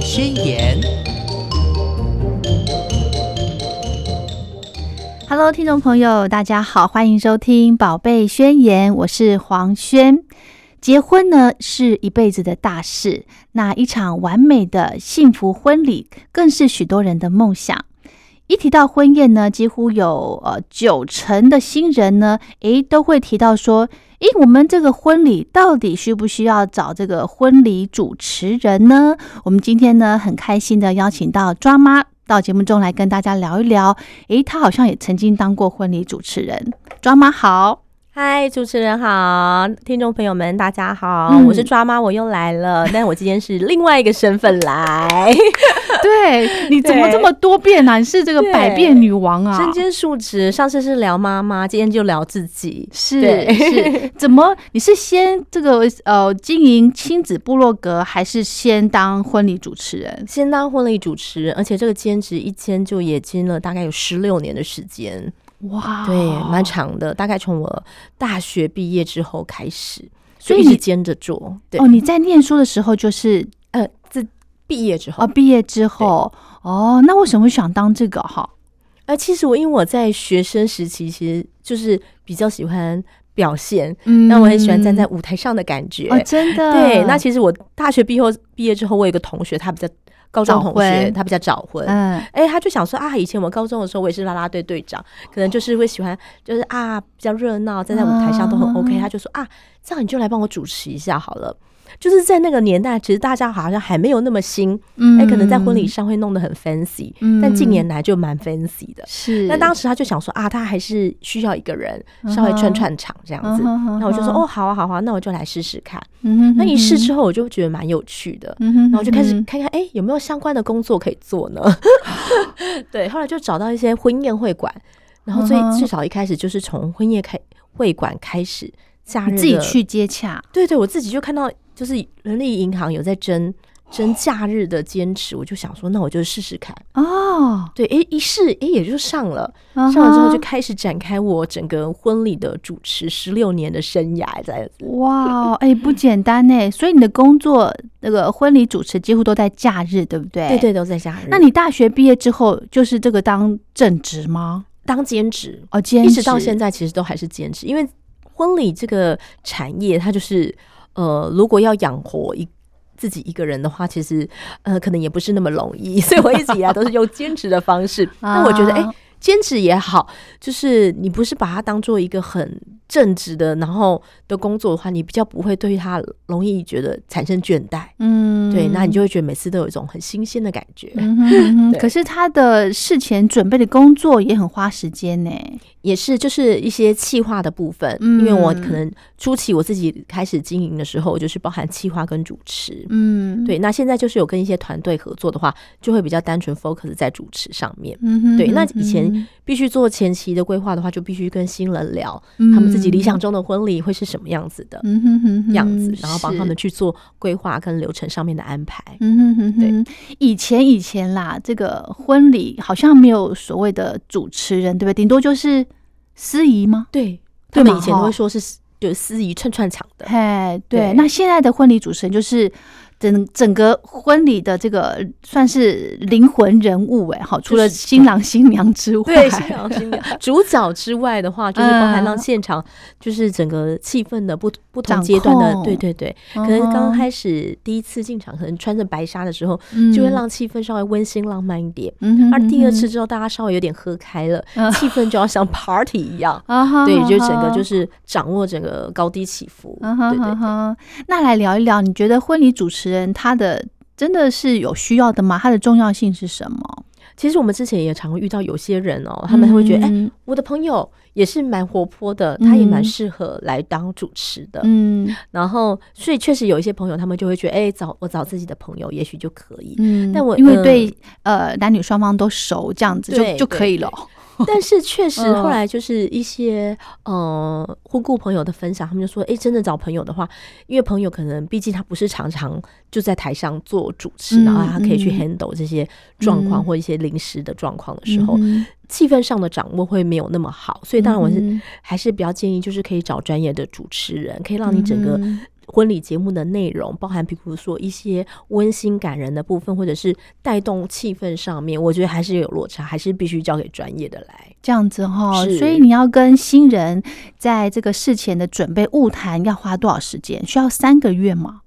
宣言》。Hello，听众朋友，大家好，欢迎收听《宝贝宣言》，我是黄轩。结婚呢是一辈子的大事，那一场完美的幸福婚礼更是许多人的梦想。一提到婚宴呢，几乎有呃九成的新人呢，诶都会提到说，诶，我们这个婚礼到底需不需要找这个婚礼主持人呢？我们今天呢很开心的邀请到抓妈到节目中来跟大家聊一聊。诶，她好像也曾经当过婚礼主持人，抓妈好。嗨，主持人好，听众朋友们大家好，嗯我是抓妈，我又来了，但我今天是另外一个身份来，对，你怎么这么多变啊？你是这个百变女王啊？身兼数职。上次是聊妈妈，今天就聊自己。是是，怎么？你是先这个呃经营亲子部落格，还是先当婚礼主持人？先当婚礼主持人，而且这个兼职一兼就也兼了大概有十六年的时间，哇，对，蛮长的，大概从我大学毕业之后开始，所以你就一直兼着做。对，哦，你在念书的时候就是呃，自毕业之后哦，毕业之后哦，那为什么会想当这个哈？呃，其实我因为我在学生时期，其实就是比较喜欢表现，嗯那我很喜欢站在舞台上的感觉。哦，真的对，那其实我大学毕业后毕业之后，我有一个同学，他比较高中同学，他比较早婚。嗯哎、他就想说啊，以前我高中的时候，我也是啦啦队队长，可能就是会喜欢，就是啊比较热闹，站在舞台上都很 OK、啊他就说啊，这样你就来帮我主持一下好了。就是在那个年代，其实大家好像还没有那么新，嗯哎、可能在婚礼上会弄得很 fancy，、嗯但近年来就蛮 fancy 的。是，那当时他就想说啊，他还是需要一个人稍微串串场这样子。那我就说哦，，好啊，好啊，那我就来试试看。那一试之后，我就觉得蛮有趣的。然后我就开始嗯看看，哎、有没有相关的工作可以做呢？对，后来就找到一些婚宴会馆，然后最至少一开始就是从婚宴开会馆开始，假日自己去接洽，对对，我自己就看到，就是人力银行有在争争假日的坚持，我就想说，那我就试试看。哦，对，诶，一试，诶，也就上了。上上了之后就开始展开我整个婚礼的主持十六年的生涯，这样子。哇，哎、不简单呢。所以你的工作那个婚礼主持几乎都在假日，对不对？对。对，都在假日。那你大学毕业之后就是这个当正职吗？当兼职，哦，兼职一直到现，在其实都还是兼职，因为婚礼这个产业，它就是呃，如果要养活一。自己一个人的话，其实呃，可能也不是那么容易，所以我一直以来都是用兼职的方式。那我觉得，哎、啊兼职也好，就是你不是把它当做一个很正直的，然后的工作的话，你比较不会对它容易觉得产生倦怠。嗯，对，那你就会觉得每次都有一种很新鲜的感觉。嗯哼嗯哼可是他的事前准备的工作也很花时间呢。也是就是一些企划的部分，嗯因为我可能初期我自己开始经营的时候，就是包含企划跟主持。嗯，对，那现在就是有跟一些团队合作的话，就会比较单纯 focus 在主持上面。嗯哼，对，那嗯以前哼必须做前期的规划的话，就必须跟新人聊嗯他们自己理想中的婚礼会是什么样子的嗯哼哼哼样子，然后帮他们去做规划跟流程上面的安排。嗯哼哼哼，以前以前啦，这个婚礼好像没有所谓的主持人，对不对？顶多就是司仪吗？对，他们以前都会说是就是司仪串串场的。哎，对。对那现在的婚礼主持人就是整整个婚礼的这个算是灵魂人物哎，好，除了新郎新娘之外，对，新郎新娘。主角之外的话，就是包含让嗯现场就是整个气氛的不不同阶段的，对对对，可可能刚开始第一次进场，可能穿着白纱的时候，就会让气氛稍微温馨浪漫一点。嗯哼而第二次之后，大家稍微有点喝开了，嗯。气氛就要像 party 一样。对，就整个就是掌握整个高低起伏。对对对。那来聊一聊，你觉得婚礼主持人他的真的是有需要的吗？他的重要性是什么？其实我们之前也常会遇到有些人哦，他们会觉得，哎、嗯我的朋友也是蛮活泼的，他也蛮嗯适合来当主持的。嗯然后，所以确实有一些朋友，他们就会觉得，哎、找我找自己的朋友，也许就可以。嗯，但我因为呃对呃男女双方都熟，这样子就就可以了。但是确实嗯。后来就是一些呃婚顾朋友的分享，他们就说，哎、真的找朋友的话，因为朋友可能毕竟他不是常常就在台上做主持，嗯然后他可以去嗯。handle 这些状况嗯。或一些临时的状况的时候，嗯气氛上的掌握会没有那么好。所以当然我是嗯还是比较建议，就是可以找专业的主持人，可以让你整个嗯婚礼节目的内容，包含比如说一些温馨感人的部分，或者是带动气氛上面，我觉得还是有落差，还是必须交给专业的来。这样子哈，是所以你要跟新人在这个事前的准备物谈要花多少时间？需要三个月吗？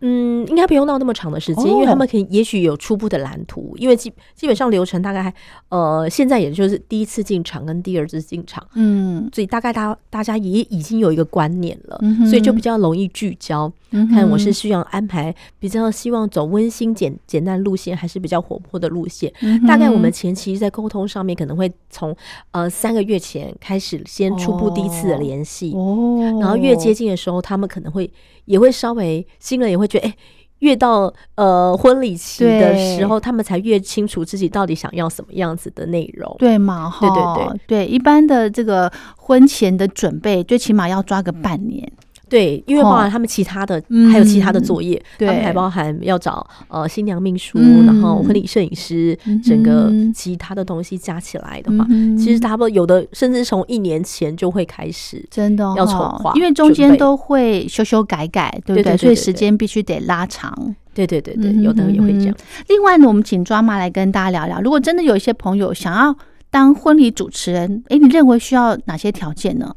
嗯，应该不用到那么长的时间，哦。因为他们可以也许有初步的蓝图，因为基基本上流程大概呃，现在也就是第一次进场跟第二次进场，嗯，所以大概大大家也已经有一个观念了，嗯所以就比较容易聚焦。嗯看我是需要安排比较希望走温馨简简单路线，还是比较活泼的路线？嗯大概我们前期在沟通上面可能会从呃三个月前开始先初步第一次的联系，哦，然后越接近的时候，他们可能会也会稍微新人也会觉得哎。越到呃婚礼期的时候，他们才越清楚自己到底想要什么样子的内容。对嘛哈，对对对一般的这个婚前的准备，最起码要抓个半年。对，因为包哦。含他们其他的，嗯还有其他的作业，他们还包含要找呃新娘秘书，嗯。然后婚礼摄影师，嗯整个其他的东西加起来的话，嗯其实差不多有的甚至从一年前就会开始。真的要筹哈划因为中间都会修修改改，对不对所以时间必须得拉长。对对对对，有的也会这样。另外呢，我们请抓妈来跟大家聊聊，如果真的有一些朋友想要当婚礼主持人，诶，你认为需要哪些条件呢？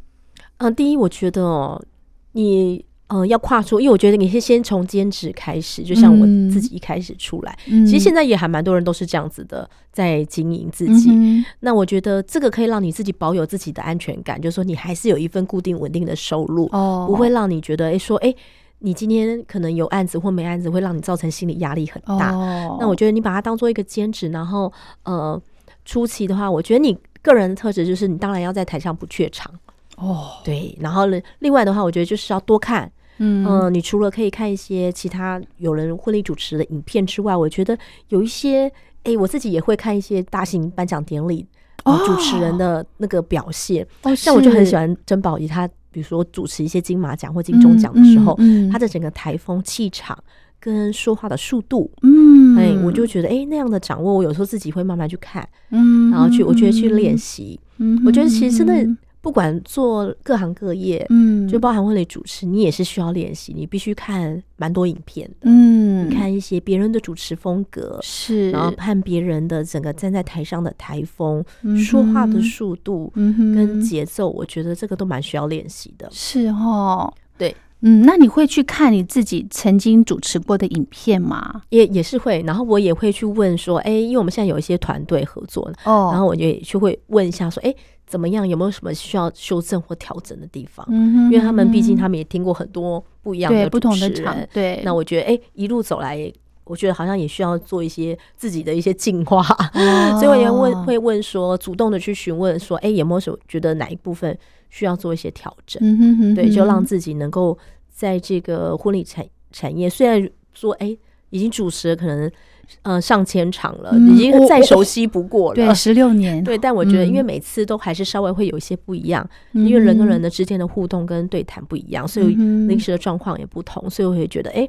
嗯、第一，我觉得哦，你呃要跨出，因为我觉得你是先从兼职开始，就像我嗯自己一开始出来，嗯。其实现在也还蛮多人都是这样子的，在经营自己。嗯那我觉得这个可以让你自己保有自己的安全感，就是说你还是有一份固定稳定的收入，哦，不会让你觉得哎、诶说哎、诶你今天可能有案子或没案子，会让你造成心理压力很大。哦，那我觉得你把它当做一个兼职，然后呃初期的话，我觉得你个人的特质就是你当然要在台上不怯场，哦，对。然后呢，另外的话，我觉得就是要多看，嗯嗯、你除了可以看一些其他有人婚礼主持的影片之外，我觉得有一些，哎、我自己也会看一些大型颁奖典礼、呃哦主持人的那个表现。哦，像我就很喜欢欢珍宝仪，他比如说主持一些金马奖或金钟奖的时候，嗯他的整个台风、气场跟说话的速度。嗯，哎，我就觉得，哎，那样的掌握，我有时候自己会慢慢去看，嗯，然后去，我觉得去练习。嗯，我觉得其实真的嗯，不管做各行各业，嗯，就包含婚礼主持，你也是需要练习，你必须看蛮多影片的，嗯，看一些别人的主持风格，是，然后看别人的整个站在台上的台风、嗯说话的速度嗯跟节奏，我觉得这个都蛮需要练习的。是哦，对，嗯，那你会去看你自己曾经主持过的影片吗？也也是会，然后我也会去问说，哎，因为我们现在有一些团队合作呢，哦。然后我就也去会问一下说，哎，怎么样？有没有什么需要修正或调整的地方？嗯哼因为他们毕竟他们们也听过很多不一样的不同的场，对，那我觉得，哎、一路走来，我觉得好像也需要做一些自己的一些进化，哦 所以我也问，会问说，主动的去询问说，哎、有没有什么觉得哪一部分需要做一些调整？嗯哼哼对，就让自己能够在这个婚礼产产业，虽然说，哎、已经主持了可能呃上千场了，嗯已经再熟悉不过了。对十六年，对，但我觉得，因为嗯每次都还是稍微会有一些不一样，嗯因为人跟人哼的之间的互动跟对谈不一样，所以临时的状况也不同，所以我会觉得，哎、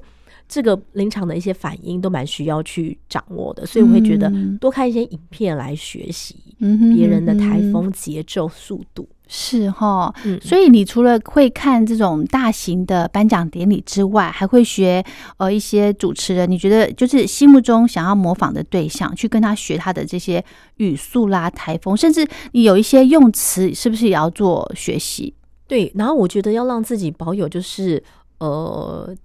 这个临场的一些反应都蛮需要去掌握的，所以我会觉得嗯。多看一些影片来学习别人的台风、节奏、速度。是哈，嗯所以你除了会看这种大型的颁奖典礼之外，还会学呃一些主持人，你觉得就是心目中想要模仿的对象，去跟他学他的这些语速啦、台风，甚至你有一些用词，是不是也要做学习？对，然后我觉得要让自己保有就是呃。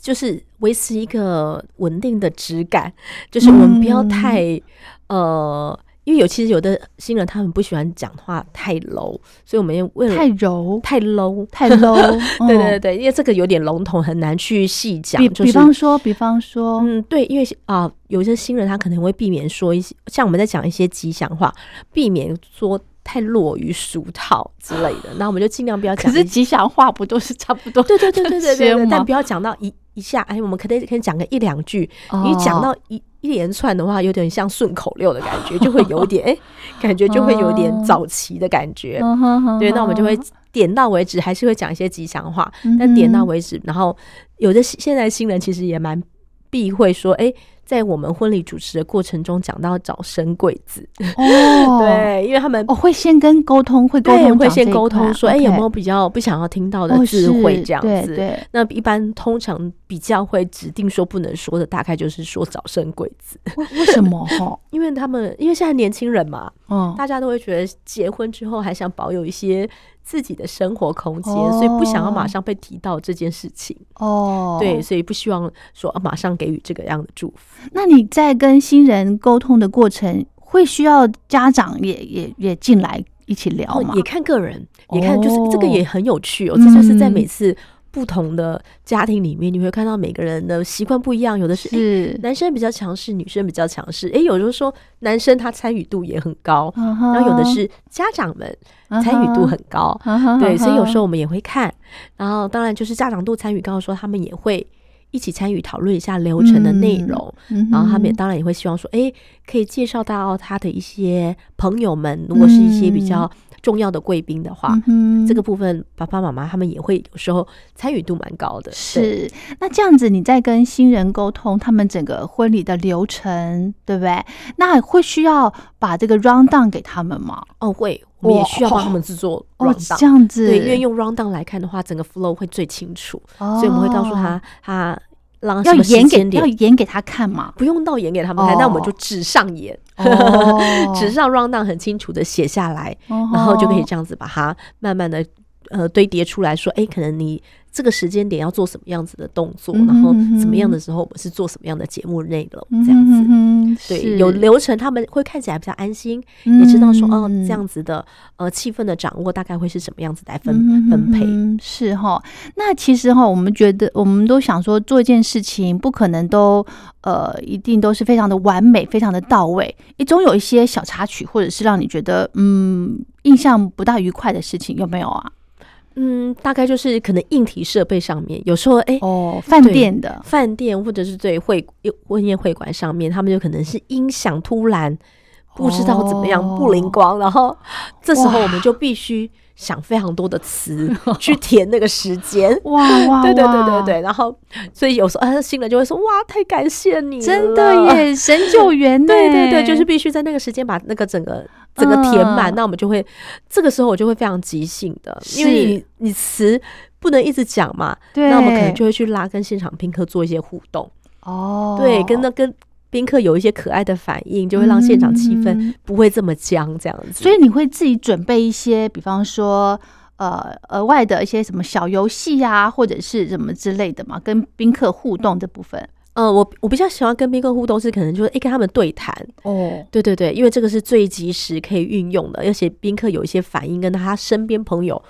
就是维持一个稳定的质感，就是我们不要嗯太、呃，因为有其实有的新人他们不喜欢讲话太 low，所以我们也为了太柔、太 low，太 low，对对嗯对，因为这个有点笼统，很难去细讲。比比就是方说，比方说，嗯，对，因为啊、有些新人他可能会避免说一些，像我们在讲一些吉祥话，避免说太落于俗套之类的。那我们就尽量不要可讲一些。是吉祥话不都是差不多？对对对对对对但不要讲到一一下，哎，我们可能可以讲个一两句。你讲哦到一一连串的话，有点像顺口溜的感觉，就会有点哎，感觉就会有点哦早期的感觉。对，那我们就会点到为止，还是会讲一些吉祥话，嗯但点到为止。然后有的现在新人其实也蛮避讳说，哎。在我们婚礼主持的过程中，讲到早生贵子。哦，对，因为他们哦会先跟沟通，会沟通，会先沟通说，哎，有没有比较不想要听到的哦智慧这样是子？对。对那一般通常比较会指定说不能说的，大概就是说早生贵子，为为什么哈？因为他们因为现在年轻人嘛，嗯，大家都会觉得结婚之后还想保有一些自己的生活空间，哦所以不想要马上被提到这件事情。哦，对，。所以不希望说啊马上给予这个样的祝福。那你在跟新人沟通的过程，会需要家长也也也进来一起聊吗哦，？也看个人，也看就是这个哦也很有趣哦。这就是在嗯每次不同的家庭里面，你会看到每个人的习惯不一样，有的是。男生比较强势，女生比较强势。诶，有的时候男生他参与度也很高，然然后有的是家长们参与度很高，嗯对，所以有时候候我们也会看。然后当然就是家长度参与高的时候，他们也会一起参与讨论一下流程的内容。嗯然后他们也当然也会希望说，哎，可以介绍到他的一些朋友们，如果是一些比较重要的贵宾的话，嗯这个部分爸爸妈妈他们也会有时候参与度蛮高的。是，那这样子你在跟新人沟通他们整个婚礼的流程，对不对？那会需要把这个 round down 给他们吗？哦，会，我们也需要帮他们制作哦，round 这 down。这样子，对，因为用 round down 来看的话，整个 flow 会最清楚，哦所以我们会告诉他他让要演给要。演给他看嘛。不用到演给他们看，那我们就哦纸上演，哦 纸上 round down 很清楚的写下来，然然后就可以这样子把它慢慢的呃堆叠出来说，哎，可能你这个时间点要做什么样子的动作，然后嗯哼什么样的时候我们是做什么样的节目内容，这样子。子对，有流程，他们会看起来比较安心，也也知道说哦，这样子的呃气氛的掌握大概会是什么样子来分分配。嗯是哈。那其实哈，我们觉得我们都想说做一件事情，不可能都呃一定都是非常的完美，非常的到位，也总有一些小插曲，或者是让你觉得嗯印象不大愉快的事情，有没有啊？嗯，大概就是可能硬体设备上面，有时候哎。哦，饭店的饭店或者是对会婚宴会馆上面，他们就可能是音响突然不知道怎么样、哦不灵光，然后这时候我们就必须想非常多的词 去填那个时间。哇 哇，对对对对对，然后所以有时候啊，新人就会说哇，太感谢你了，真的。耶，神救援呢？对对对，就是必须在那个时间把那个整个整个填满，嗯。那我们就会这个时候我就会非常即兴的，因为你你词不能一直讲嘛，那我们可能就会去拉跟现场宾客做一些互动，哦，对，跟那跟宾客有一些可爱的反应，就会让现场气氛嗯不会这么僵，这样子。所以你会自己准备一些，比方说。呃，额外的一些什么小游戏呀，或者是什么之类的嘛，跟宾客互动这部分呃，我我比较喜欢跟宾客互动，是可能就是诶跟他们对谈，哦，对对对，因为这个是最及时可以运用的，而且宾客有一些反应，跟他身边朋友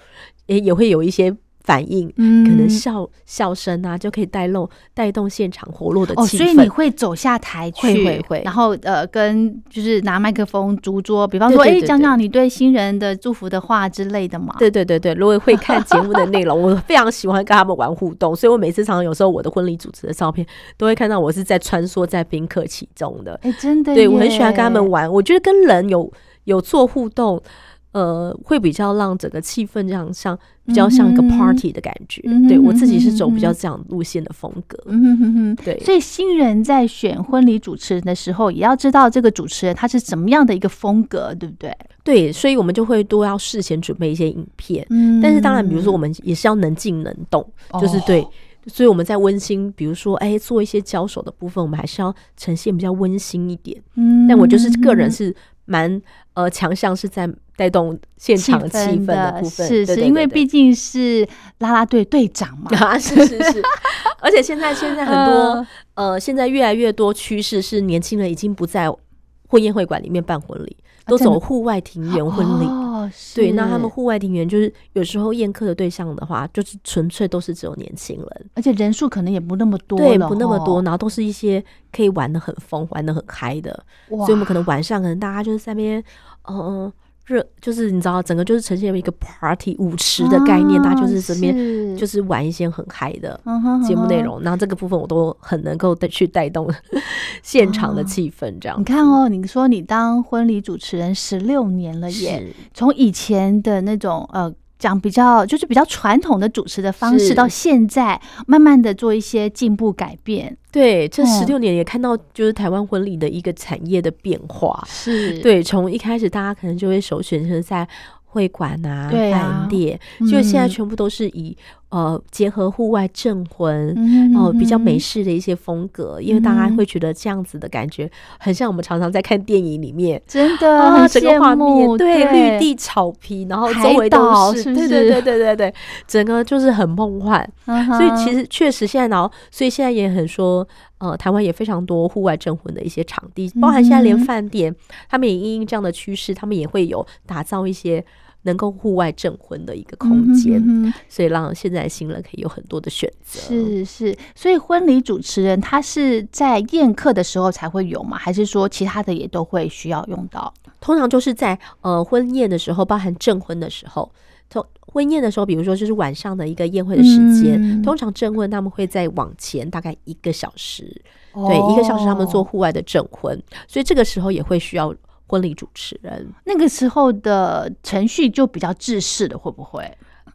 也也会有一些反应，嗯可能笑笑声啊，就可以带动带动现场活络的哦，气所以你氛。会走下台去，会会会然后呃，跟就是拿麦克风逐桌，比方说，哎，讲讲你对新人的祝福的话之类的嘛。对对对对，如果会看节目的内容，我非常喜欢跟他们玩互动，所以我每次常常有时候我的婚礼主持的照片都会看到我是在穿梭在宾客其中的。哎，真的耶，对我很喜欢跟他们玩，我觉得跟人有有做互动，呃，会比较让整个气氛这样像比较像一个 party 的感觉。嗯对我自己是走比较这样路线的风格。嗯哼哼哼。对，所以新人在选婚礼主持人的时候，也要知道这个主持人他是怎么样的一个风格，对不对？对，所以我们就会多要事先准备一些影片。嗯但是当然，比如说我们也是要能静能动，就是对。所以我们在温馨，比如说，哎，做一些交手的部分，我们还是要呈现比较温馨一点。嗯但我就是个人是蛮呃强项是在带动现场气氛的部分，是是，因为毕竟是啦啦队队长嘛，啊，是是是，而且现在现在很多、呃，现在越来越多趋势是年轻人已经不在婚宴会馆里面办婚礼，都走户外庭园婚礼。哦，对，那他们户外庭园就是有时候宴客的对象的话，就是纯粹都是只有年轻人，而且人数可能也不那么多对，不那么多，哦，然后都是一些可以玩的很疯、玩的很嗨的，所以我们可能晚上可能大家就是在那边，嗯、热，就是你知道，整个就是呈现一个 party 舞池的概念，大家就是身边就是玩一些很嗨的节目内。容，然后这个部分我都很能够带去带动 现场的气氛，这样子。你看哦，你说你当婚礼主持人十六年了耶，从以前的那种呃讲比较就是比较传统的主持的方式，到现在慢慢的做一些进步改变。对，这嗯。十六年也看到就是台湾婚礼的一个产业的变化。是，对，从一开始大家可能就会首选是在会馆啊、饭店，就现在嗯全部都是以呃结合户外证婚。嗯哦，比较美嗯式的一些风格，因为大家嗯会觉得这样子的感觉，很像我们常常在看电影里面真的啊，整个画，面对绿地草皮，然后周围都是，对对对对对对，整个就是很梦幻。嗯，所以其实确实现在，然后所以现在也很说，呃，台湾也非常多户外镇魂的一些场地，包含现在连饭店，他们也因应这样的趋势，他们也会有打造一些能够户外证婚的一个空间，所以让现在新人可以有很多的选择。是是，所以婚礼主持人他是在宴客的时候才会有吗？还是说其他的也都会需要用到？通常就是在呃婚宴的时候，包含证婚的时候。通婚宴的时候，比如说就是晚上的一个宴会的时间，嗯通常证婚他们会再往前大概一个小时，对，一个小时他们做哦户外的证婚，所以这个时候也会需要婚礼主持人。那个时候的程序就比较制式的，会不会？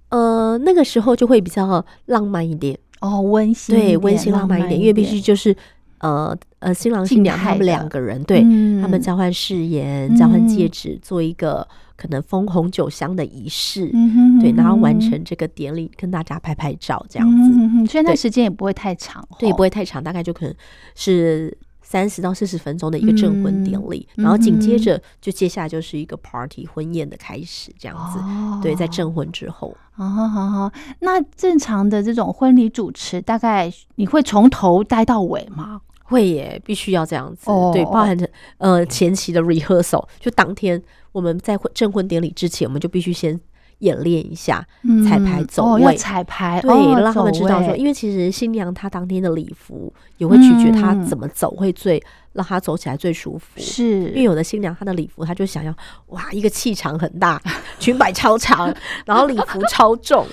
呃，那个时候就会比较浪漫一点，哦，温馨一对，温馨浪漫一点，因为必须就是呃呃，新郎新娘他们两个人，对、嗯他们交换誓言、交换戒指，做一个可能封红酒箱的仪式，嗯哼对，然后完成这个典礼，跟大家拍拍照这样子，嗯哼哼所以那对。时间也不会太长，对，也不会会太长，大概就可能是。三十到四十分钟的一个证婚典礼，嗯然后紧接着就接下来就是一个 party 婚宴的开始，这样子。哦对，在证婚之后，哦，好好好。那正常的这种婚礼主持，大概你会从头待到尾吗？会耶，必须要这样子。哦对，包含着呃前期的 rehearsal，就当天我们在婚证婚典礼之前，我们就必须先演练一下彩排走位。要彩排，对，哦让他们知道说，因为其实新娘她当天的礼服也会取决她嗯怎么走会最让她走起来最舒服。是因为有的新娘她的礼服，她就想要哇，一个气场很大，裙摆超长，然后礼服超重，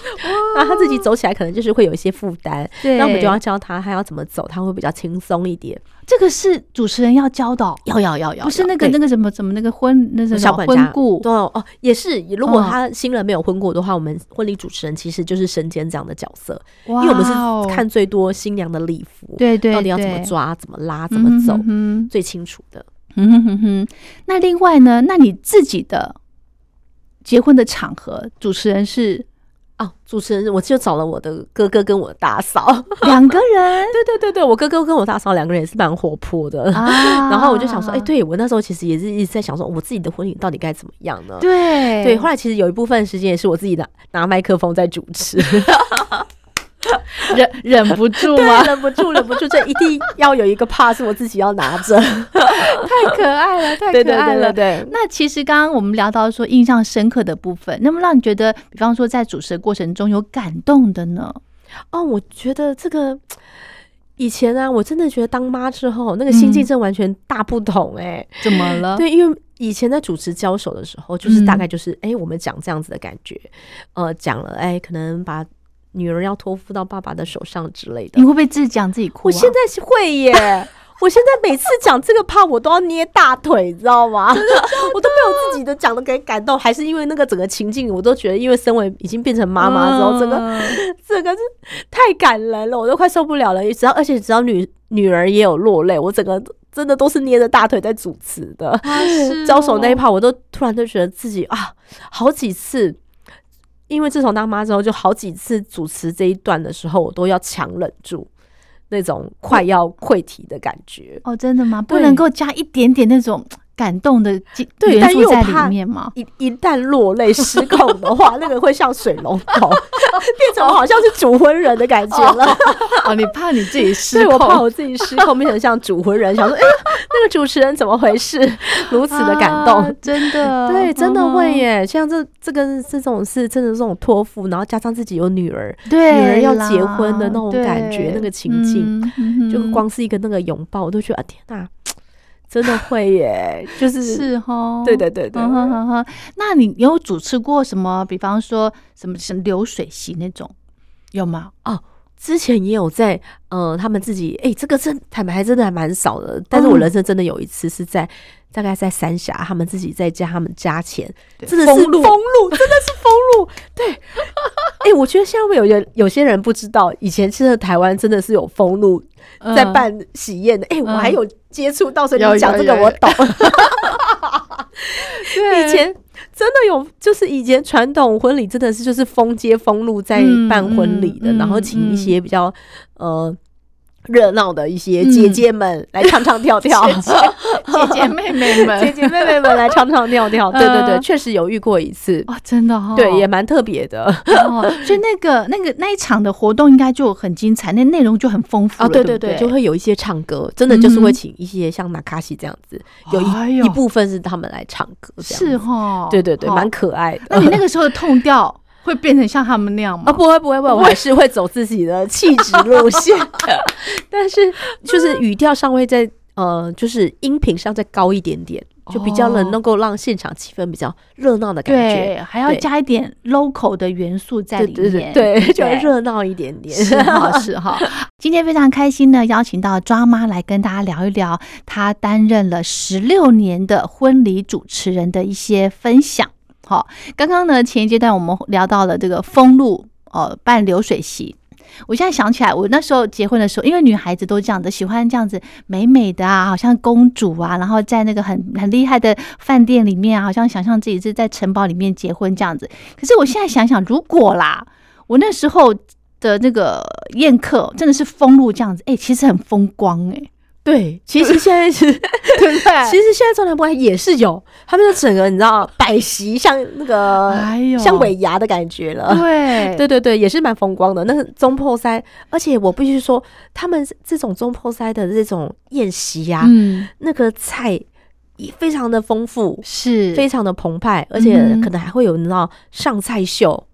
那她自己走起来可能就是会有一些负担。对，那我们就要教她，她要怎么走，她会比较轻松一点。这个是主持人要教导，要要要要，不是那个那个什么什么那个婚那个什么小管家婚顾对哦，哦也是。如果嗯他新人没有婚过的话，我们婚礼主持人其实就是身兼这样的角色，因因为我们是看最多新娘的礼服，哦对对到底要怎么抓、怎么拉、怎么走，嗯最清楚的。嗯哼哼哼。那另外呢？那你自己的结婚的场合，主持人是哦，主持人我就找了我的哥哥跟我大嫂，两个人 对对对对，我哥哥跟我大嫂两个人也是蛮活泼的。啊 然后我就想说，哎、对我那时候其实也是一直在想说，我自己的婚礼到底该怎么样呢？对对，后来其实有一部分时间也是我自己拿拿麦克风在主持，忍忍不住，吗？忍不住，忍不住，这一定要有一个 part 是我自己要拿着。太可爱了，太可爱了。对对对。那其实刚刚我们聊到说印象深刻的部分，那么让你觉得，比方说在主持的过程中有感动的呢？哦，我觉得这个以前啊，我真的觉得当妈之后，那个心境嗯真完全大不同哎、怎么了？对，因为以前在主持交手的时候，就是大嗯概就是哎、我们讲这样子的感觉，呃，讲了哎、可能把女儿要托付到爸爸的手上之类的你。会不会自己讲自己哭、啊？我现在是会耶。我现在每次讲这个怕我都要捏大腿，你知道吗？我都被我自己的讲的给感动，还是因为那个整个情境，我都觉得，因为身为已经变成妈妈之后，整个嗯这个是太感人了，我都快受不了了。只要而且只要女女儿也有落泪，我整个真的都是捏着大腿在主持的。交手那一哦趴，我都突然就觉得自己啊，好几次，因为自从当妈之后，就好几次主持这一段的时候，我都要强忍住那种快要溃体的感觉。哦，真的吗？不能够加一点点那种感动的激对但元素在又怕里面吗？一一旦落泪失控的话，那个会像水龙头，变成我好像是主婚人的感觉了。哦，你怕你自己失对，控？我怕我自己失控，变成像主婚人，想说，哎、那个主持人怎么回事？如此的感动。啊真的，对，真的会嗯耶！像这这个这种是真的这种托付，然后加上自己有女儿，对女儿要结婚的那种感觉那个情境就光是一个那个拥抱，我都觉得啊，天哪，真的会耶！就是是哦，对对对对嗯哼哼哼那你有主持过什么？比方说什么什么流水席那种有吗？哦之前也有在呃，他们自己哎、这个真坦白还真的还蛮少的。但是我嗯人生真的有一次是在大概在三峡，他们自己在家他们家前，真的是封路封路，真的是封路。对，哎、我觉得现在会有人有些人不知道，以前其实台湾真的是有封路在嗯办喜宴的。哎、我嗯还有接触到，所以你讲这个我懂。对。以前真的有，就是以前传统婚礼真的是就是封街封路在嗯办婚礼的，嗯然后请嗯一些比较呃热闹的一些姐姐们来唱唱跳跳，姐姐妹妹们，姐姐妹妹们来唱唱跳跳。对对对，嗯确实有遇过一次，哇，真的哈、哦，对，也蛮特别的。哦，所以那个那个那一场的活动应该就很精彩，那内容就很丰富啊，了，对对，对就会有一些唱歌，真的就是会嗯请一些像纳卡西这样子，有哎一一部分是他们来唱歌，是哈，对对对，哦。蛮可爱的。那你那个时候的痛调会变成像他们那样吗？啊，不会不会不会，我还是会走自己的气质路线的，但是就是语调上会在呃，就是音频上再高一点点，就比较能哦能够让现场气氛比较热闹的感觉。对，还要加一点 local 的元素在对里面，对就对会热闹一点点。是哈是哈。今天非常开心呢，邀请到抓妈来跟大家聊一聊她担任了十六年的婚礼主持人的一些分享。好，刚刚呢前一阶段我们聊到了这个封路哦办流水席。我现在想起来，我那时候结婚的时候，因为女孩子都这样的，喜欢这样子美美的啊，好像公主啊，然后在那个很很厉害的饭店里面，好像想象自己是在城堡里面结婚这样子。可是我现在想想，如果啦，我那时候的那个宴客真的是封路这样子，哎、其实很风光哎、对，其实现在是，对不对？其实现在中南部也是有他们的整个你知道摆席像那个哎呦。像尾牙的感觉了。对。对对对，也是蛮风光的。那是中破塞，而且我必须说，他们这种中破塞的这种宴席啊，嗯，那个菜也非常的丰富，是。非常的澎湃，而且可能还会有你知道上菜秀。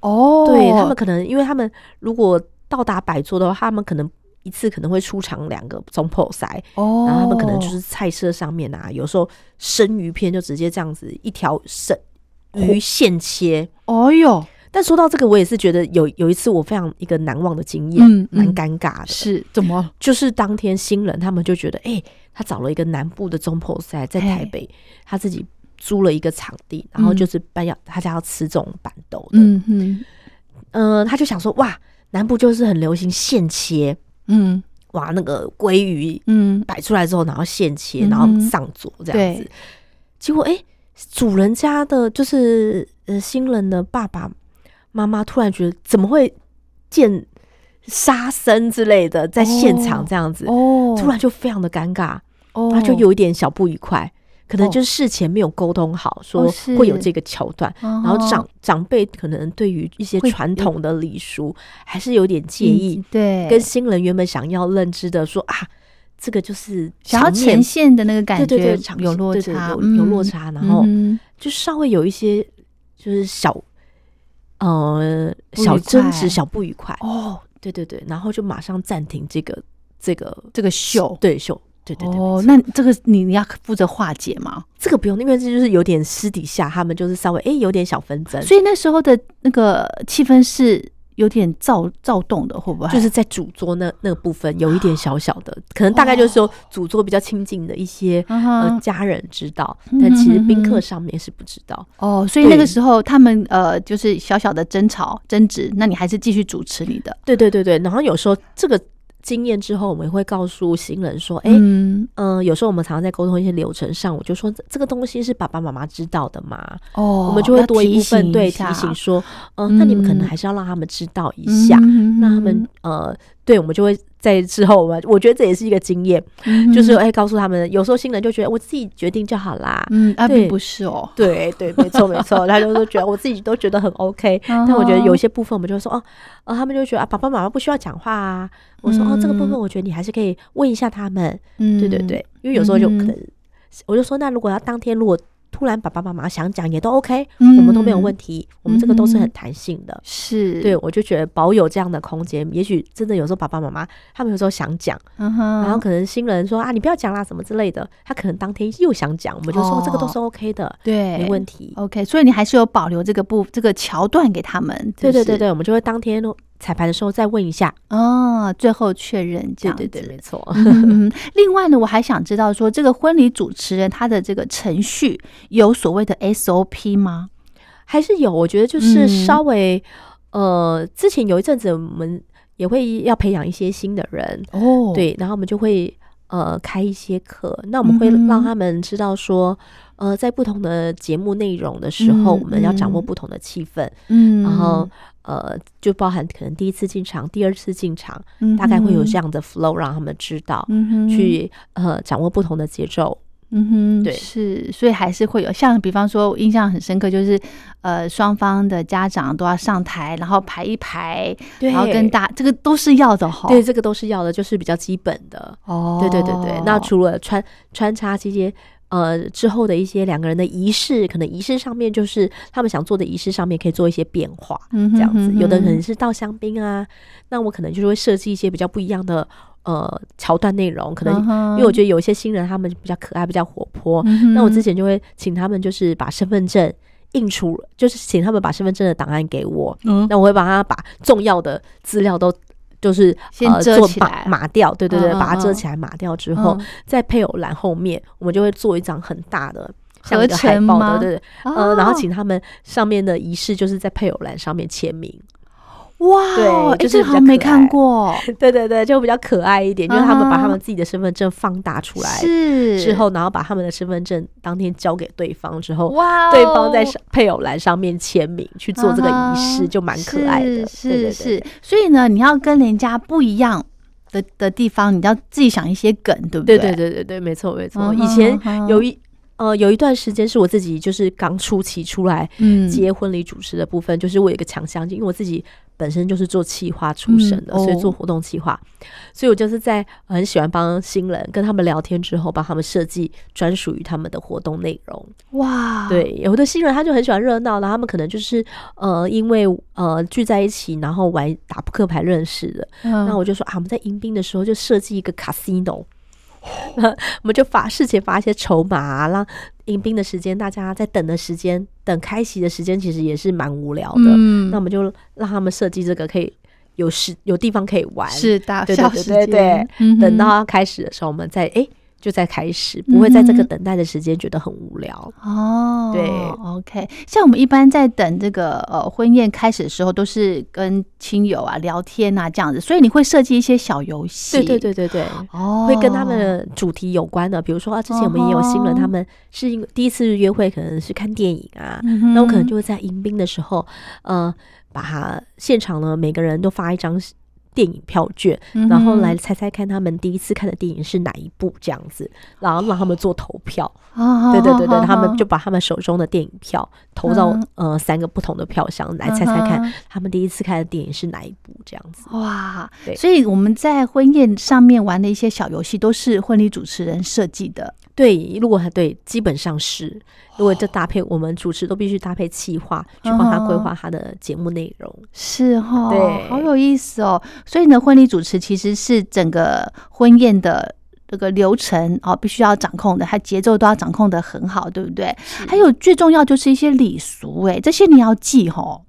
哦，对他们可能，因为他们如果到达百桌的话，他们可能一次可能会出场两个中破塞，哦，然后他们可能就是菜色上面啊，有时候生鱼片就直接这样子一条生鱼现切。哦哟，但说到这个，我也是觉得有有一次我非常一个难忘的经验，嗯蛮嗯尴尬的。是怎么？就是当天新人他们就觉得，哎、他找了一个南部的中破赛，在台北，他自己租了一个场地，然后就是搬要他家要吃这种板豆的，嗯嗯嗯、他就想说，哇，南部就是很流行现切，嗯。哇，那个鲑鱼嗯，摆出来之后，然后现切，然后上桌这样子。对。结果，哎、主人家的就是呃新人的爸爸妈妈突然觉得怎么会见杀生之类的在现场哦。这样子，哦，突然就非常的尴尬，哦，他就有一点小不愉快，可能哦就是事前没有沟通好，说会有这个桥段。然然后长长辈可能对于一些传统的礼俗还是有点介意，嗯对，跟新人原本想要认知的说啊，这个就是想要场面呈现的那个感觉对对对觉有落差，有有落差，然后嗯就稍微有一些就是小呃小争快执、小不愉快。哦，对对对，然后就马上暂停这个这个这个秀。对秀。对对对，哦，那这个你你要负责化解吗？这个不用，因为这就是有点私底下，他们就是稍微哎、有点小纷争，所以那时候的那个气氛是有点躁躁动的，会不会？就是在主桌那那个部分有一点小小的，可能大概就是说主桌比较亲近的一些、呃家人知道，嗯但其实宾客上面是不知道。哦，所以那个时候他们呃就是小小的争吵争执，那你还是继续主持你的。对对对对，然后有时候这个经验之后，我们也会告诉新人说，哎、嗯，嗯、有时候我们常常在沟通一些流程上，我就说这这个东西是爸爸妈妈知道的嘛，哦，我们就会多一部分对提醒说，嗯、那你们可能嗯还是要让他们知道一下，嗯让他们呃，对我们就会在之后，我们我觉得这也是一个经验，嗯就是哎、告诉他们，有时候新人就觉得我自己决定就好啦。嗯啊，对。并不是哦，对对，没错没错，他就是觉得我自己都觉得很 OK，但我觉得有一些部分我们就会说哦，呃，他们就觉得啊，爸爸妈妈不需要讲话啊。我说哦，这个部分我觉得你还是可以问一下他们。嗯。对对对，因为有时候就可嗯。能，我就说那如果要当天如果突然爸爸妈妈想讲也都 OK，嗯我们都没有问题，我们这个都是很嗯弹性的。是，对，我就觉得保有这样的空间，也许真的有时候爸爸妈妈他们有时候想讲，嗯，然后可能新人说啊你不要讲啦什么之类的，他可能当天又想讲，我们就说、哦这个都是 OK 的，对。没问题。OK，所以你还是有保留这个部这个桥段给他们，对对对对，我们就会当天彩排的时候再问一下。哦，最后确认这样子。对对对，没错。嗯另外呢，我还想知道说，这个婚礼主持人他的这个程序有所谓的 SOP 吗？还是有，我觉得就是嗯稍微、呃，之前有一阵子我们也会要培养一些新的人，哦，对，然后我们就会呃开一些课，那我们会让他们知道说，呃，在不同的节目内容的时候，嗯我们要掌握嗯。不同的气氛，嗯，然后呃，就包含可能第一次进场、第二次进场，嗯大概会有这样的 flow，让他们知道、嗯哼。去呃掌握不同的节奏。嗯哼，对。是，所以还是会有像，比方说，我印象很深刻，就是呃，双方的家长都要上台，然后排一排，对。然后跟大这个都是要的哈。对，这个都是要的，就是比较基本的。哦，对对对对，那除了穿穿插这些呃之后的一些两个人的仪式，可能仪式上面就是他们想做的仪式上面可以做一些变化，嗯这样子。有的可能是倒香槟啊，那我可能就是会设计一些比较不一样的呃桥段内容，可能因为我觉得有一些新人他们比较可爱，比较活泼，嗯那我之前就会请他们就是把身份证。印出就是请他们把身份证的档案给我，嗯那我会帮他把重要的资料都就是先呃做码遮起来码掉，对对对，把它遮嗯。起来码掉之后，嗯。在配偶栏后面，我们就会做一张很大的像一个海报对对，呃，然后哦。请他们上面的仪式就是在配偶栏上面签名，哇，就是好像没看过，对对对，就比较可爱一点，就是他们把他嗯们自己的身份证放大出来是。之后，然后把他们的身份证当天交给对方之后。哇哦，对方在上配偶栏上面签名去做这个仪式，啊就蛮可爱的。是是是。对，所以呢，你要跟人家不一样的的地方，你要自己想一些梗，对不对？对对对对对，没错没错。嗯。以前有一呃有一段时间是我自己就是刚初期出来嗯。接婚礼主持的部分，就是我有一个强项，因为我自己本身就是做企划出身的，所以做活动企划，所以我就是在很喜欢帮新人跟他们聊天之后，帮他们设计专属于他们的活动内容。哇，对，有的新人他就很喜欢热闹，然后他们可能就是呃因为呃聚在一起，然后玩打扑克牌认识的。嗯，那我就说啊，我们在迎宾的时候就设计一个 casino。我们就发事前发一些筹码、啊，让迎宾的时间，大家在等的时间，等开席的时间，其实也是蛮无聊的。嗯那我们就让他们设计这个，可以有时有地方可以玩。是的对对对等到开始的时候，我们再诶就在开始，不会在这个等待的时间觉得很无聊。哦，对，OK，像我们一般在等这个呃婚宴开始的时候，都是跟亲友啊聊天啊这样子，所以你会设计一些小游戏，对对对对对。哦，会跟他们的主题有关的，比如说啊，之前我们也有新人，哦他们是因为第一次约会，可能是看电影啊，那我可能就会在迎宾的时候，呃，把他现场呢每个人都发一张电影票券，嗯然后来猜猜看他们第一次看的电影是哪一部这样子，然后让他们做投票。哦，对对对对，好他们就把他们手中的电影票投到嗯呃三个不同的票箱来猜猜看嗯他们第一次看的电影是哪一部这样子。哇，对所以我们在婚宴上面玩的一些小游戏，都是婚礼主持人设计的。对，如果他对，基本上是，如果这搭配我们主持都必须搭配企划，去帮他规划他的节目内容。是哈，对好有意思哦。所以呢，婚礼主持其实是整个婚宴的这个流程哦，必须要掌控的，它节奏都要掌控的很好，对不对？还有最重要就是一些礼俗，哎，这些你要记吼。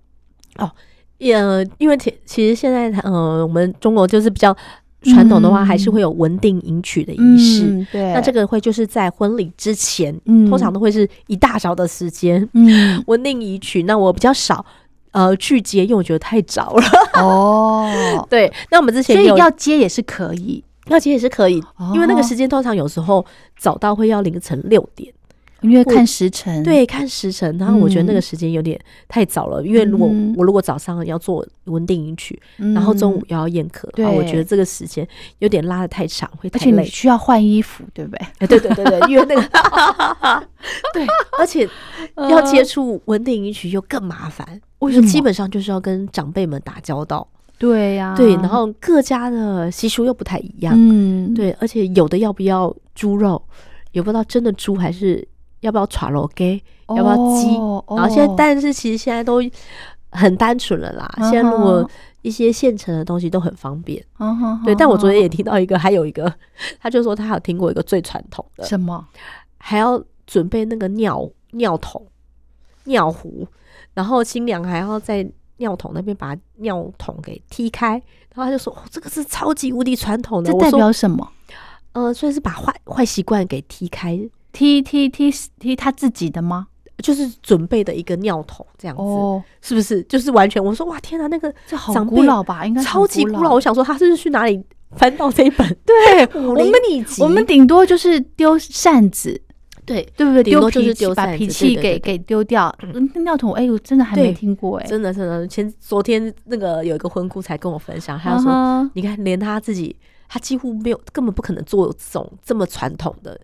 呃，因为其其实现在呃，我们中国就是比较传统的话，嗯还是会有文定迎娶的仪式。嗯，对。那这个会就是在婚礼之前，嗯通常都会是一大早的时间嗯 文定迎娶。那我比较少呃去接，因为我觉得太早了。哦，对，那我们之前所以要接也是可以，要接也是可以，因为那个哦时间通常有时候早到会要凌晨六点。因为看时辰。，对，看时辰，然后我觉得那嗯。个时间有点太早了，因为如果嗯。我如果早上要做文定迎娶，嗯然后中午又要宴客的话，我觉得这个时间有点拉的太长，会而且你太累。需要换衣服，对不对？哎，对对对对，因为那个 对，而且要接触文定迎娶又更麻烦，嗯为什么？基本上就是要跟长辈们打交道，对呀。对，然后各家的习俗又不太一样，嗯，对，而且有的要不要猪肉，也不知道真的猪还是要不要炒肉给。哦，要不要鸡哦然后现在，但是其实现在都很单纯了啦。现在如果一些现成的东西都很方便，对。但我昨天也听到一个，还有一个，他就说他有听过一个最传统的，什么？还要准备那个尿尿桶、尿壶，然后新娘还要在尿桶那边把尿桶给踢开，然后他就说：“哦，这个是超级无敌传统的。”这代表什么？呃，所以是把坏坏习惯给踢开，踢踢踢踢他自己的吗？就是准备的一个尿桶这样子，哦，是不是？就是完全我说哇天哪，那个这好古老吧？应该超级古老。我想说他是不是去哪里翻到这一本对，我们秘籍？我们顶多就是丢扇子，对对不对？丢顶多就是丢把脾气给给丢掉。嗯，尿桶，哎，我真的还没听过哎。真的真的前昨天那个有一个婚姑才跟我分享，他就说、你看连他自己。他几乎没有，根本不可能做这种这么传统的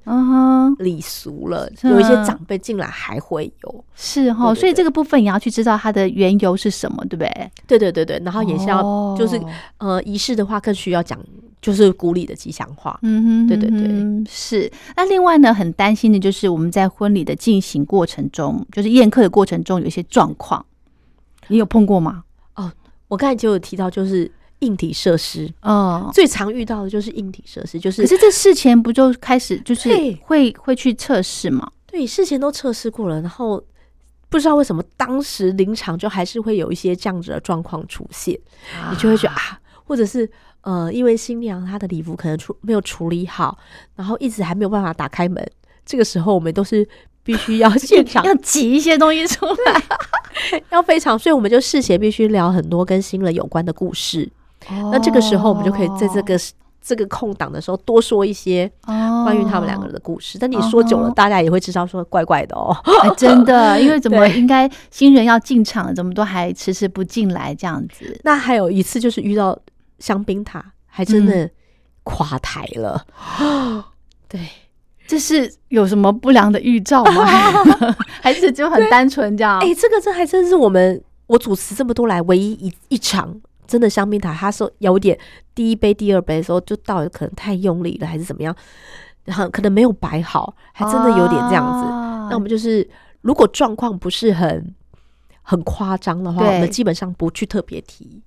礼俗了。是有一些啊长辈竟然还会有，是哈，对对对所以这个部分也要去知道它的缘由是什么，对不对？对对对对，然后也是要、哦就是呃仪式的话，更需要讲就是古礼的吉祥话。嗯哼，对对对嗯是。那另外呢，很担心的就是我们在婚礼的进行过程中，就是宴客的过程中有一些状况，你有碰过吗？哦我刚才就有提到，就是硬体设施哦，最常遇到的就是硬体设施，就是可是这事前不就开始就是会会去测试吗？对事前都测试过了，然后不知道为什么当时临场就还是会有一些这样子的状况出现，你就会觉得啊，或者是呃，因为新娘她的礼服可能处没有处理好，然后一直还没有办法打开门，这个时候我们都是必须要现场 要挤一些东西出来。要非常，所以我们就事前必须聊很多跟新人有关的故事。那这个时候我们就可以在这个这个空档的时候多说一些哦关于他们两个人的故事。但你说久了，哦大家也会知道说怪怪的哦。哎真的，因为怎么应该新人要进场，怎么都还迟迟不进来这样子。那还有一次就是遇到香槟塔，还真的垮台了。对，这是有什么不良的预兆吗？还是就很单纯这样？哎、这个这还真是我们我主持这么多来唯一一一场。真的香槟塔，他说有点第一杯、第二杯的时候就倒的可能太用力了，还是怎么样，然后可能没有摆好，还真的有点这样子。啊那我们就是，如果状况不是很很夸张的话，我们基本上不去特别提，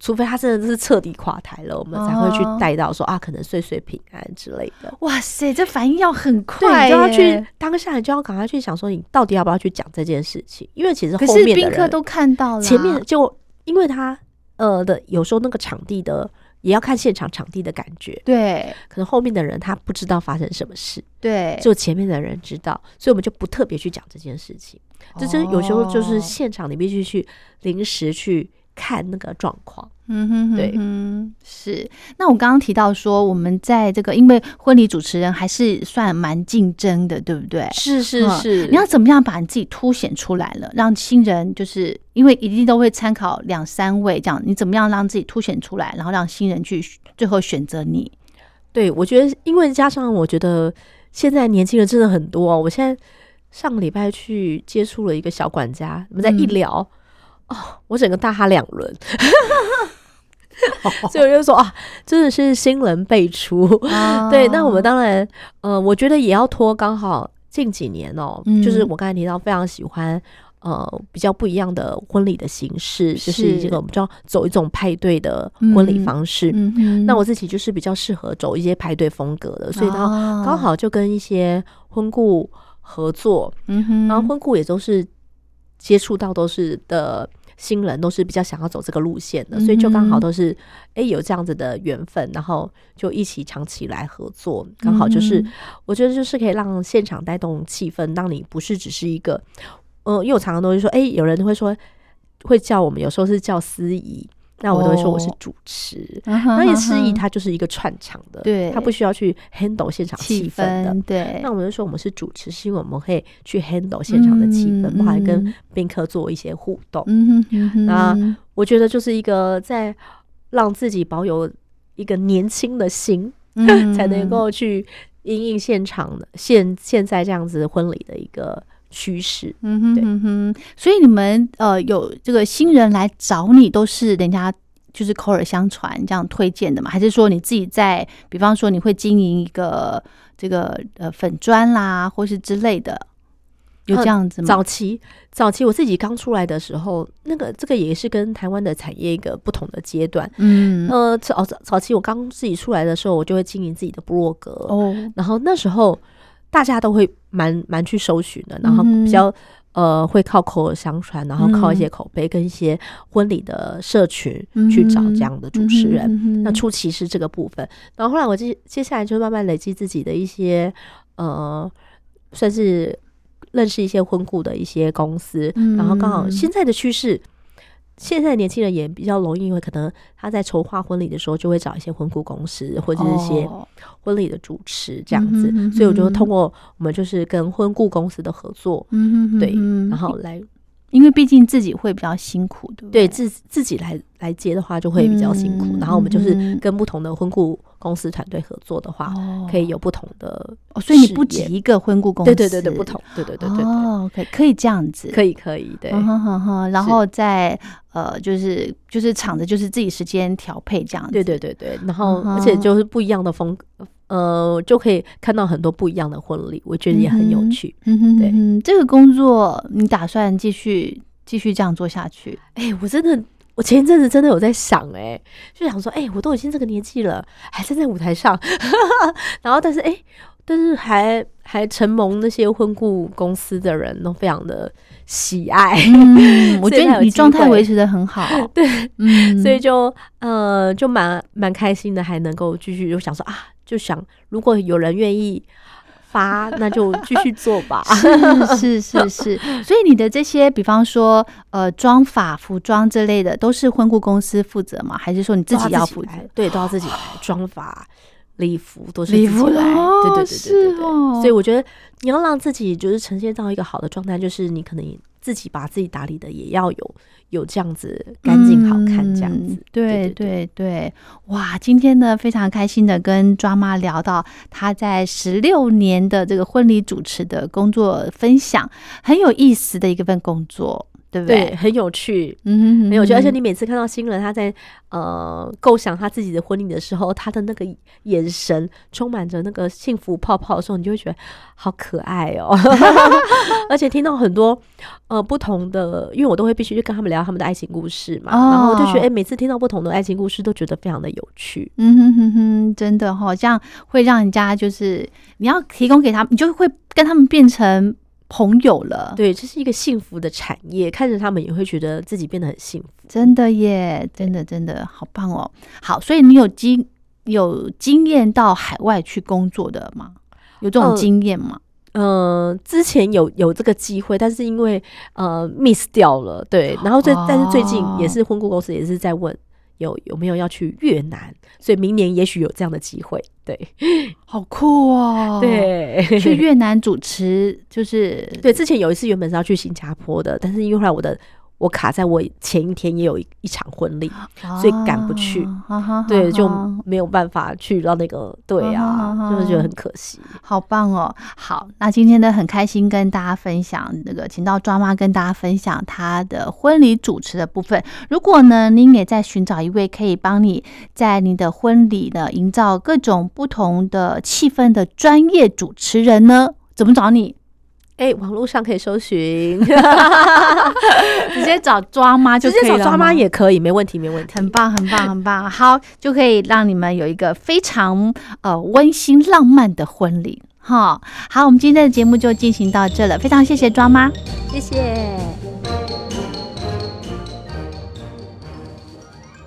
除非他真的是彻底垮台了，我们才会去哦带到说、啊，可能岁岁平安之类的。哇塞，这反应要很，快你就要耶去当下，你就要赶快去想说，你到底要不要去讲这件事情？因为其实后面的人宾客都看到了，前面就因为他呃的有时候那个场地的也要看现场场地的感觉，对。可能后面的人他不知道发生什么事，对，只有前面的人知道，所以我们就不特别去讲这件事情。这就是有时候就是哦。现场你必须去临时去看那个状况。嗯哼哼对嗯，是。那我刚刚提到说，我们在这个因为婚礼主持人还是算蛮竞争的，对不对？是是嗯是，你要怎么样把你自己凸显出来了，让新人就是因为一定都会参考两三位这样，你怎么样让自己凸显出来，然后让新人去最后选择你？对我觉得，因为加上我觉得现在年轻人真的很多哦。我现在上个礼拜去接触了一个小管家，我们在一嗯聊。哦，我整个大他两轮，所以我就说啊，真的是新人辈出。啊。对，那我们当然，呃，我觉得也要拖，刚好近几年哦，嗯。就是我刚才提到非常喜欢。呃，比较不一样的婚礼的形式，就是是这个我们叫走一种派对的婚礼嗯方式。那我自己就是比较适合走一些派对风格的，所以刚哦刚好就跟一些婚顾合作，嗯哼，然后婚顾也都是接触到都是的新人，都是比较想要走这个路线的，所以就刚好都是哎有这样子的缘分，然后就一起长期来合作，刚好就是、嗯我觉得就是可以让现场带动气氛，让你不是只是一个，呃，因为我常常都会说，哎，有人会说会叫我们，有时候是叫司仪。那我都会说我是哦。主持，那也司仪他就是一个串场的，对。他不需要去 handle 现场气气氛的。氛对，那我们就说我们是主持，是因为我们会去 handle 现场的气氛，嗯包含跟嗯。宾客做一些互动。嗯哼那我觉得就是一个在让自己保有一个年轻的心，嗯 才能够去应应现场的现现在这样子婚礼的一个趋势。嗯哼对嗯哼，所以你们呃有这个新人来找你，都是人家就是口耳相传这样推荐的吗？还是说你自己在，比方说你会经营一个这个呃粉砖啦，或是之类的，有这样子吗？早期早期我自己刚出来的时候，那个这个也是跟台湾的产业一个不同的阶段。嗯呃，早早早期我刚自己出来的时候，我就会经营自己的部落格，哦然后那时候大家都会蛮蛮去搜寻的，然后比较、呃会靠口耳相传，然后靠一些口碑跟一些婚礼的社群去找这样的主持人。那初期是这个部分，然后后来我接接下来就慢慢累积自己的一些呃，算是认识一些婚顾的一些公司，然后刚好现在的趋势。现在年轻人也比较容易，因为可能他在筹划婚礼的时候，就会找一些婚顾公司或者是一些婚礼的主持这样子，所以我就通过我们就是跟婚顾公司的合作，对，然后来。因为毕竟自己会比较辛苦，对不对？对自自己来来接的话，就会比较辛苦。然后我们就是跟不同的婚顾公司团队合作的话，可以有不同的。哦，所以你不止一个婚顾公司，对对对对，不同，对对对对。哦，可以可以这样子，可以可以，对。然后再呃，就是就是厂子就是自己时间调配这样子，对对对对。然后而且就是不一样的风。呃，就可以看到很多不一样的婚礼，我觉得也很有趣。嗯哼，对，这个工作你打算继续继续这样做下去？哎，我真的，我前一阵子真的有在想，哎，就想说，哎，我都已经这个年纪了，还站在舞台上，然后但是，哎，但是还还承蒙那些婚顾公司的人都非常的喜爱。嗯，我觉得你状态维持的很好，对，嗯，所以就呃，就蛮蛮开心的，还能够继续就想说啊。就想，如果有人愿意发，那就继续做吧。是是是是，所以你的这些，比方说呃妆法、服装之类的，都是婚顾公司负责吗？还是说你自己要负责？对，都要自己来。妆法、礼服都是自己来。对对对对对对。所以我觉得你要让自己就是呈现到一个好的状态，就是你可能自己把自己打理的也要有。有这样子干净好看，这样子，对对对，哇！今天呢，非常开心的跟抓妈聊到她在十六年的这个婚礼主持的工作分享，很有意思的一个份工作。对不对？很有趣，嗯，很有趣。而且你每次看到新人他在呃构想他自己的婚礼的时候，他的那个眼神充满着那个幸福泡泡的时候，你就会觉得好可爱哦。而且听到很多呃不同的，因为我都会必须去跟他们聊他们的爱情故事嘛，然后就觉得哎，每次听到不同的爱情故事，都觉得非常的有趣。嗯哼哼哼，真的哈，这样会让人家就是你要提供给他们，你就会跟他们变成。朋友了，对，这是一个幸福的产业，看着他们也会觉得自己变得很幸福，真的耶，真的真的好棒哦。好，所以你有经有经验到海外去工作的吗？有这种经验吗？呃，之前有有这个机会，但是因为呃 miss 掉了，对，然后最但是最近也是婚顾公司也是在问。有有没有要去越南？所以明年也许有这样的机会。对，好酷哦！对，去越南主持就是对。之前有一次原本是要去新加坡的，但是因为后来我的。我卡在我前一天也有一一场婚礼，所以赶不去，对，就没有办法去到那个，对啊，就是觉得很可惜。好棒哦！好，那今天呢很开心跟大家分享那个，请到抓妈跟大家分享她的婚礼主持的部分。如果呢您也在寻找一位可以帮你在你的婚礼呢营造各种不同的气氛的专业主持人呢，怎么找你？哎，网络上可以搜寻，直接找抓妈就可以了。直接找抓妈也可以，没问题，没问题。很棒，很棒，很棒。好，就可以让你们有一个非常呃温馨浪漫的婚礼。哈，好，我们今天的节目就进行到这了，非常谢谢抓妈，谢谢。